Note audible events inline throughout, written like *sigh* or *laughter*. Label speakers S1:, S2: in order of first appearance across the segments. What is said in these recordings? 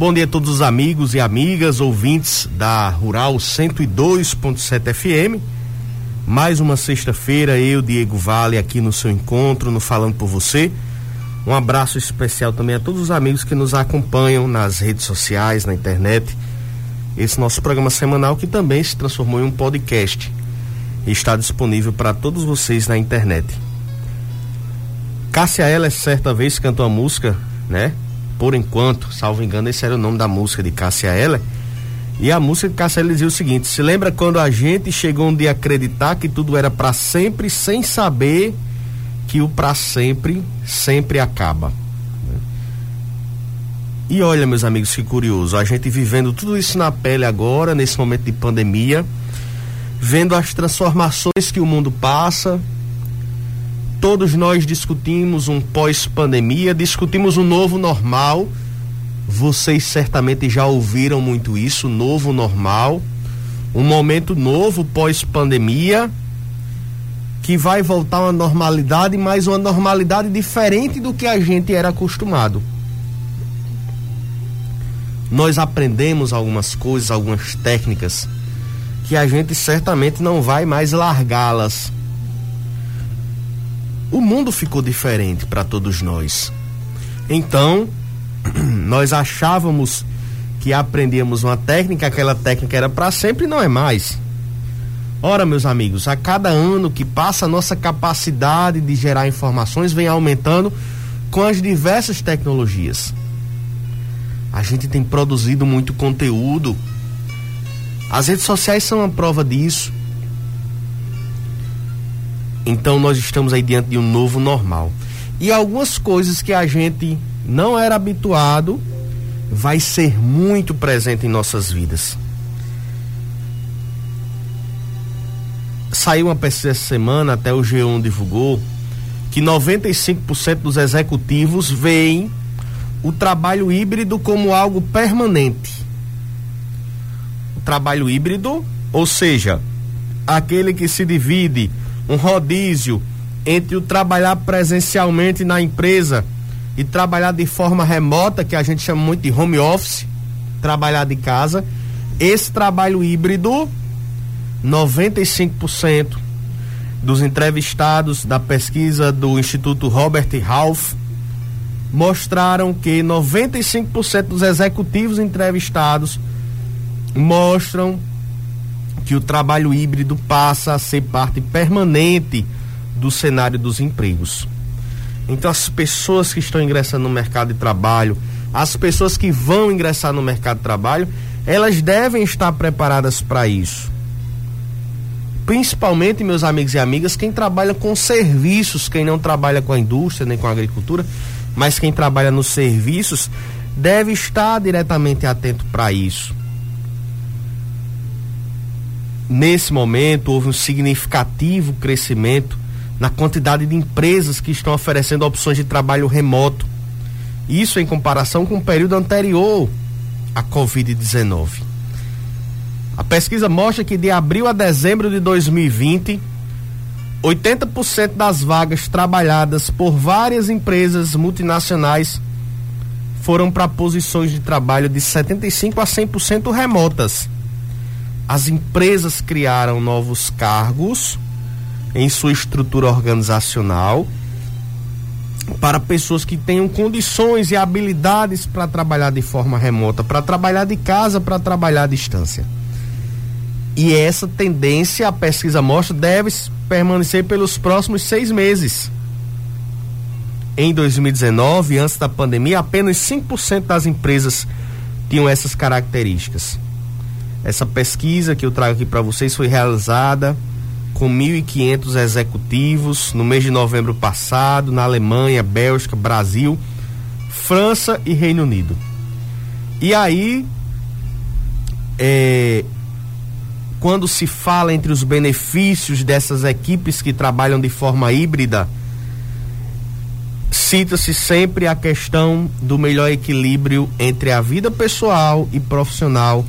S1: Bom dia a todos os amigos e amigas, ouvintes da Rural 102.7 FM. Mais uma sexta-feira, eu, Diego Vale, aqui no seu encontro, no Falando por Você. Um abraço especial também a todos os amigos que nos acompanham nas redes sociais, na internet. Esse nosso programa semanal que também se transformou em um podcast está disponível para todos vocês na internet. Cássia Ela certa vez cantou a música, né? Por enquanto, salvo engano, esse era o nome da música de Cássia Eller. E a música de Cássia Eller dizia o seguinte: se lembra quando a gente chegou um dia a acreditar que tudo era para sempre, sem saber que o para sempre sempre acaba. E olha, meus amigos, que curioso, a gente vivendo tudo isso na pele agora, nesse momento de pandemia, vendo as transformações que o mundo passa, Todos nós discutimos um pós-pandemia, discutimos um novo normal. Vocês certamente já ouviram muito isso, novo normal. Um momento novo pós-pandemia que vai voltar uma normalidade, mas uma normalidade diferente do que a gente era acostumado. Nós aprendemos algumas coisas, algumas técnicas que a gente certamente não vai mais largá-las o mundo ficou diferente para todos nós. Então, *clears throat* nós achávamos que aprendíamos uma técnica, aquela técnica era para sempre e não é mais. Ora, meus amigos, a cada ano que passa, a nossa capacidade de gerar informações vem aumentando com as diversas tecnologias. A gente tem produzido muito conteúdo. As redes sociais são uma prova disso. Então nós estamos aí diante de um novo normal. E algumas coisas que a gente não era habituado vai ser muito presente em nossas vidas. Saiu uma pesquisa essa semana, até o G1 divulgou, que 95% dos executivos veem o trabalho híbrido como algo permanente. O trabalho híbrido, ou seja, aquele que se divide um rodízio entre o trabalhar presencialmente na empresa e trabalhar de forma remota, que a gente chama muito de home office, trabalhar de casa. Esse trabalho híbrido, 95% dos entrevistados da pesquisa do Instituto Robert Half mostraram que 95% dos executivos entrevistados mostram que o trabalho híbrido passa a ser parte permanente do cenário dos empregos. Então, as pessoas que estão ingressando no mercado de trabalho, as pessoas que vão ingressar no mercado de trabalho, elas devem estar preparadas para isso. Principalmente, meus amigos e amigas, quem trabalha com serviços, quem não trabalha com a indústria nem com a agricultura, mas quem trabalha nos serviços, deve estar diretamente atento para isso nesse momento houve um significativo crescimento na quantidade de empresas que estão oferecendo opções de trabalho remoto. Isso em comparação com o período anterior à Covid-19. A pesquisa mostra que de abril a dezembro de 2020, 80% das vagas trabalhadas por várias empresas multinacionais foram para posições de trabalho de 75 a 100% remotas as empresas criaram novos cargos em sua estrutura organizacional para pessoas que tenham condições e habilidades para trabalhar de forma remota, para trabalhar de casa, para trabalhar à distância. E essa tendência, a pesquisa mostra, deve permanecer pelos próximos seis meses. Em 2019, antes da pandemia, apenas 5% das empresas tinham essas características. Essa pesquisa que eu trago aqui para vocês foi realizada com 1.500 executivos no mês de novembro passado, na Alemanha, Bélgica, Brasil, França e Reino Unido. E aí, é, quando se fala entre os benefícios dessas equipes que trabalham de forma híbrida, cita-se sempre a questão do melhor equilíbrio entre a vida pessoal e profissional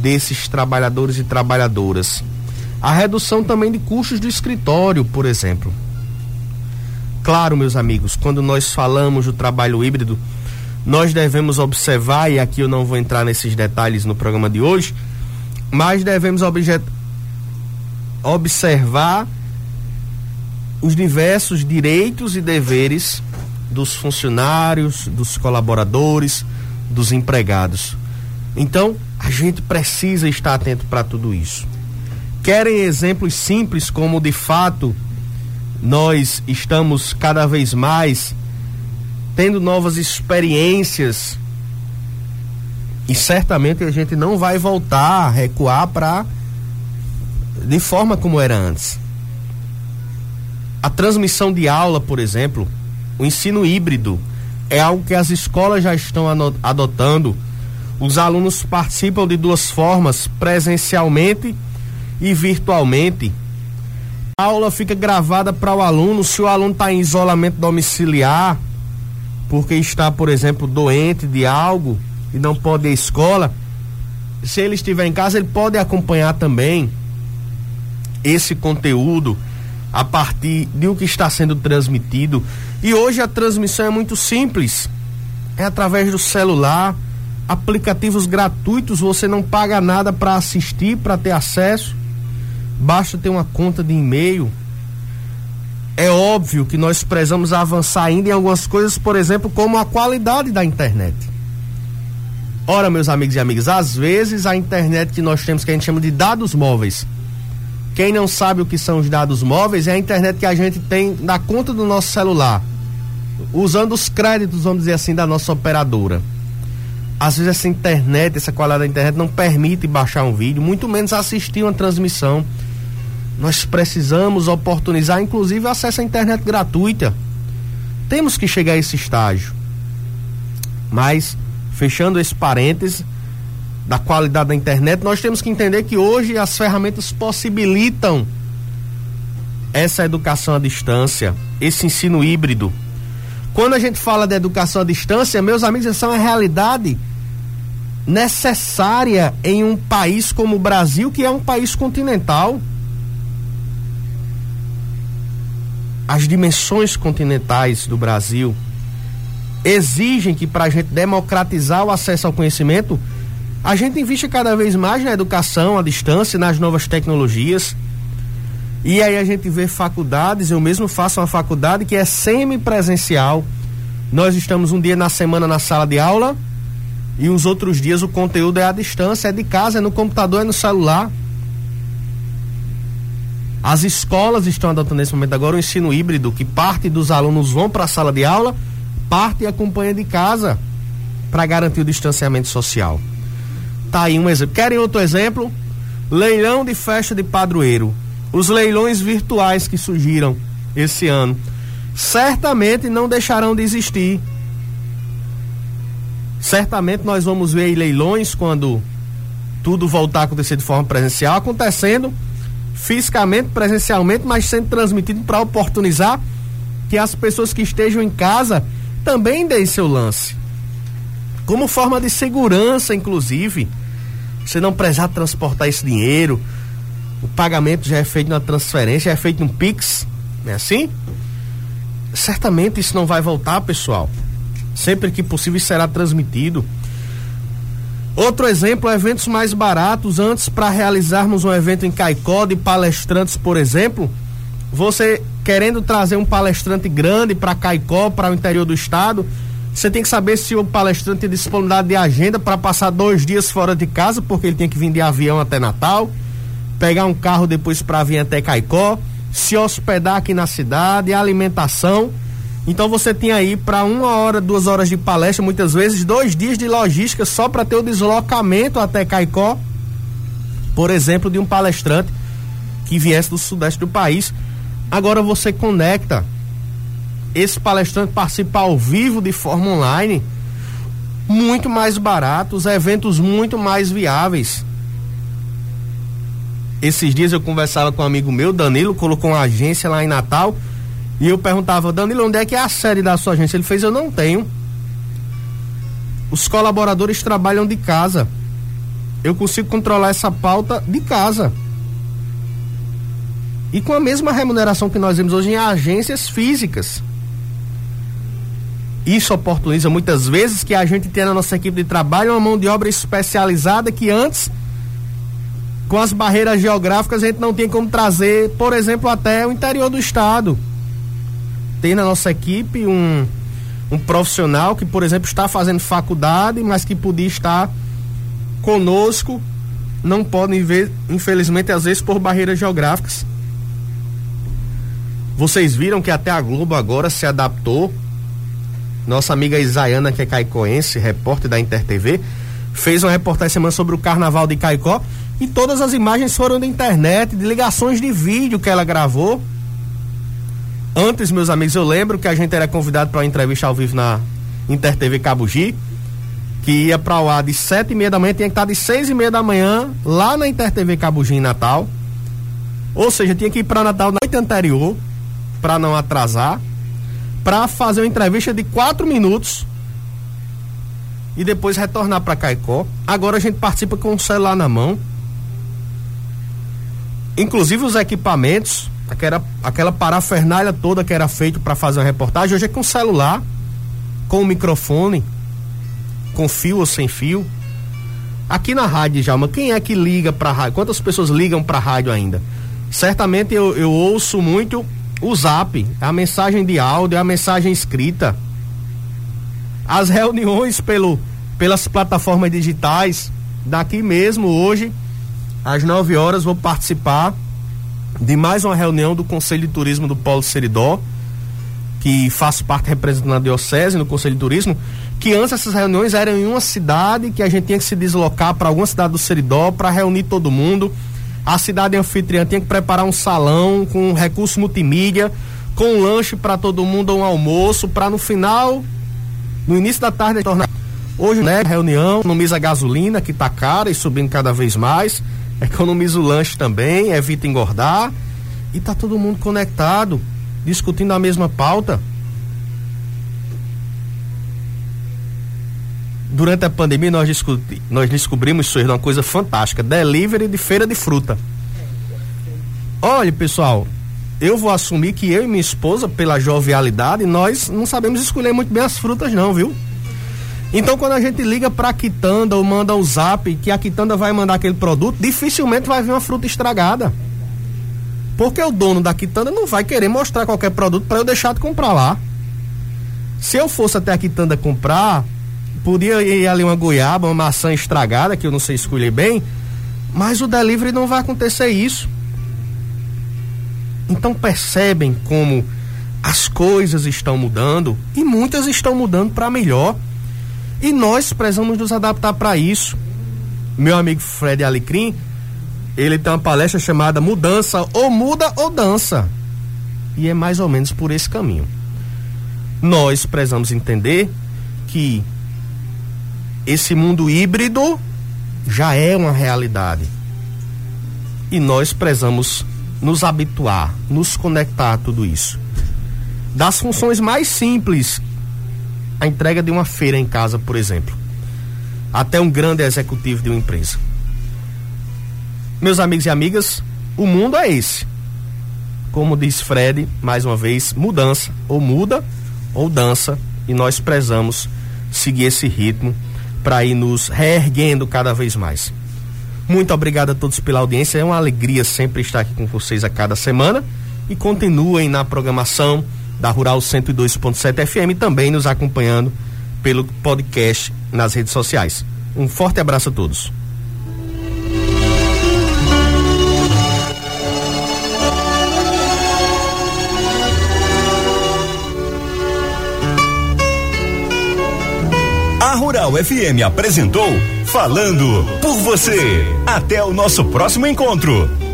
S1: desses trabalhadores e trabalhadoras. A redução também de custos do escritório, por exemplo. Claro, meus amigos, quando nós falamos do trabalho híbrido, nós devemos observar, e aqui eu não vou entrar nesses detalhes no programa de hoje, mas devemos observar os diversos direitos e deveres dos funcionários, dos colaboradores, dos empregados. Então, a gente precisa estar atento para tudo isso. Querem exemplos simples como de fato nós estamos cada vez mais tendo novas experiências e certamente a gente não vai voltar a recuar para de forma como era antes. A transmissão de aula, por exemplo, o ensino híbrido é algo que as escolas já estão adotando. Os alunos participam de duas formas, presencialmente e virtualmente. A aula fica gravada para o aluno se o aluno está em isolamento domiciliar, porque está, por exemplo, doente de algo e não pode ir à escola. Se ele estiver em casa, ele pode acompanhar também esse conteúdo a partir de o que está sendo transmitido. E hoje a transmissão é muito simples. É através do celular, aplicativos gratuitos, você não paga nada para assistir, para ter acesso. Basta ter uma conta de e-mail. É óbvio que nós precisamos avançar ainda em algumas coisas, por exemplo, como a qualidade da internet. Ora, meus amigos e amigas, às vezes a internet que nós temos, que a gente chama de dados móveis, quem não sabe o que são os dados móveis é a internet que a gente tem na conta do nosso celular, usando os créditos, vamos dizer assim, da nossa operadora. Às vezes essa internet, essa qualidade da internet não permite baixar um vídeo, muito menos assistir uma transmissão. Nós precisamos oportunizar, inclusive, acesso à internet gratuita. Temos que chegar a esse estágio. Mas, fechando esse parêntese, da qualidade da internet, nós temos que entender que hoje as ferramentas possibilitam essa educação à distância, esse ensino híbrido. Quando a gente fala de educação à distância, meus amigos, essa é uma realidade necessária em um país como o Brasil, que é um país continental. As dimensões continentais do Brasil exigem que, para a gente democratizar o acesso ao conhecimento, a gente investe cada vez mais na educação à distância, nas novas tecnologias. E aí a gente vê faculdades, eu mesmo faço uma faculdade que é semipresencial. Nós estamos um dia na semana na sala de aula e os outros dias o conteúdo é à distância, é de casa, é no computador, é no celular. As escolas estão adotando nesse momento agora o ensino híbrido, que parte dos alunos vão para a sala de aula, parte acompanha de casa para garantir o distanciamento social. Tá aí um exemplo. Querem outro exemplo? Leilão de festa de padroeiro. Os leilões virtuais que surgiram esse ano certamente não deixarão de existir. Certamente nós vamos ver leilões quando tudo voltar a acontecer de forma presencial, acontecendo fisicamente, presencialmente, mas sendo transmitido para oportunizar que as pessoas que estejam em casa também deem seu lance. Como forma de segurança, inclusive você não precisar transportar esse dinheiro. O pagamento já é feito na transferência, já é feito no Pix, não é assim? Certamente isso não vai voltar, pessoal. Sempre que possível será transmitido. Outro exemplo, eventos mais baratos. Antes, para realizarmos um evento em Caicó de palestrantes, por exemplo, você querendo trazer um palestrante grande para Caicó, para o interior do estado, você tem que saber se o palestrante tem disponibilidade de agenda para passar dois dias fora de casa, porque ele tem que vir de avião até Natal, pegar um carro depois para vir até Caicó, se hospedar aqui na cidade, alimentação. Então você tem aí para uma hora, duas horas de palestra, muitas vezes dois dias de logística só para ter o deslocamento até Caicó, por exemplo, de um palestrante que viesse do sudeste do país. Agora você conecta esse palestrante participa ao vivo de forma online, muito mais baratos, eventos muito mais viáveis. Esses dias eu conversava com um amigo meu, Danilo, colocou uma agência lá em Natal, e eu perguntava, Danilo, onde é que é a sede da sua agência? Ele fez, eu não tenho. Os colaboradores trabalham de casa. Eu consigo controlar essa pauta de casa. E com a mesma remuneração que nós vemos hoje em agências físicas. Isso oportuniza muitas vezes que a gente tenha na nossa equipe de trabalho uma mão de obra especializada que antes, com as barreiras geográficas, a gente não tinha como trazer, por exemplo, até o interior do estado. Tem na nossa equipe um, um profissional que, por exemplo, está fazendo faculdade, mas que podia estar conosco, não podem ver, infelizmente, às vezes por barreiras geográficas. Vocês viram que até a Globo agora se adaptou. Nossa amiga Isaiana, que é caicoense, repórter da Inter TV, fez uma reportagem semana sobre o carnaval de Caicó e todas as imagens foram da internet, de ligações de vídeo que ela gravou. Antes, meus amigos, eu lembro que a gente era convidado para uma entrevista ao vivo na Inter TV Cabugi que ia para o ar de sete e meia da manhã, tinha que estar de seis e meia da manhã lá na Inter TV Cabugi em Natal. Ou seja, tinha que ir para Natal na noite anterior, para não atrasar, para fazer uma entrevista de quatro minutos e depois retornar para Caicó. Agora a gente participa com o celular na mão. Inclusive os equipamentos, aquela, aquela parafernália toda que era feito para fazer uma reportagem, hoje é com celular, com microfone com fio ou sem fio. Aqui na rádio, Jalma, quem é que liga para rádio? Quantas pessoas ligam para rádio ainda? Certamente eu, eu ouço muito o zap, a mensagem de áudio, a mensagem escrita. As reuniões pelo, pelas plataformas digitais. Daqui mesmo, hoje, às 9 horas, vou participar de mais uma reunião do Conselho de Turismo do Polo Seridó, que faço parte representando a Diocese no Conselho de Turismo que antes essas reuniões eram em uma cidade, que a gente tinha que se deslocar para alguma cidade do Seridó para reunir todo mundo. A cidade anfitriã tinha que preparar um salão com recurso multimídia, com um lanche para todo mundo, um almoço, para no final, no início da tarde, tornar. Hoje, né, reunião, economiza a gasolina, que está cara e subindo cada vez mais, economiza o lanche também, evita engordar, e tá todo mundo conectado, discutindo a mesma pauta. durante a pandemia nós, discuti, nós descobrimos isso uma coisa fantástica, delivery de feira de fruta. Olha, pessoal, eu vou assumir que eu e minha esposa, pela jovialidade, nós não sabemos escolher muito bem as frutas não, viu? Então quando a gente liga pra Quitanda ou manda o um zap que a Quitanda vai mandar aquele produto, dificilmente vai vir uma fruta estragada. Porque o dono da Quitanda não vai querer mostrar qualquer produto para eu deixar de comprar lá. Se eu fosse até a Quitanda comprar, Podia ir ali uma goiaba, uma maçã estragada, que eu não sei escolher bem, mas o delivery não vai acontecer isso. Então percebem como as coisas estão mudando e muitas estão mudando para melhor. E nós precisamos nos adaptar para isso. Meu amigo Fred Alecrim, ele tem uma palestra chamada Mudança ou Muda ou Dança. E é mais ou menos por esse caminho. Nós precisamos entender que esse mundo híbrido já é uma realidade. E nós precisamos nos habituar, nos conectar a tudo isso. Das funções mais simples, a entrega de uma feira em casa, por exemplo, até um grande executivo de uma empresa. Meus amigos e amigas, o mundo é esse. Como diz Fred, mais uma vez, mudança, ou muda ou dança, e nós prezamos seguir esse ritmo para ir nos reerguendo cada vez mais. Muito obrigado a todos pela audiência. É uma alegria sempre estar aqui com vocês a cada semana. E continuem na programação da Rural 102.7 FM também nos acompanhando pelo podcast nas redes sociais. Um forte abraço a todos.
S2: Rural FM apresentou Falando por você. Até o nosso próximo encontro.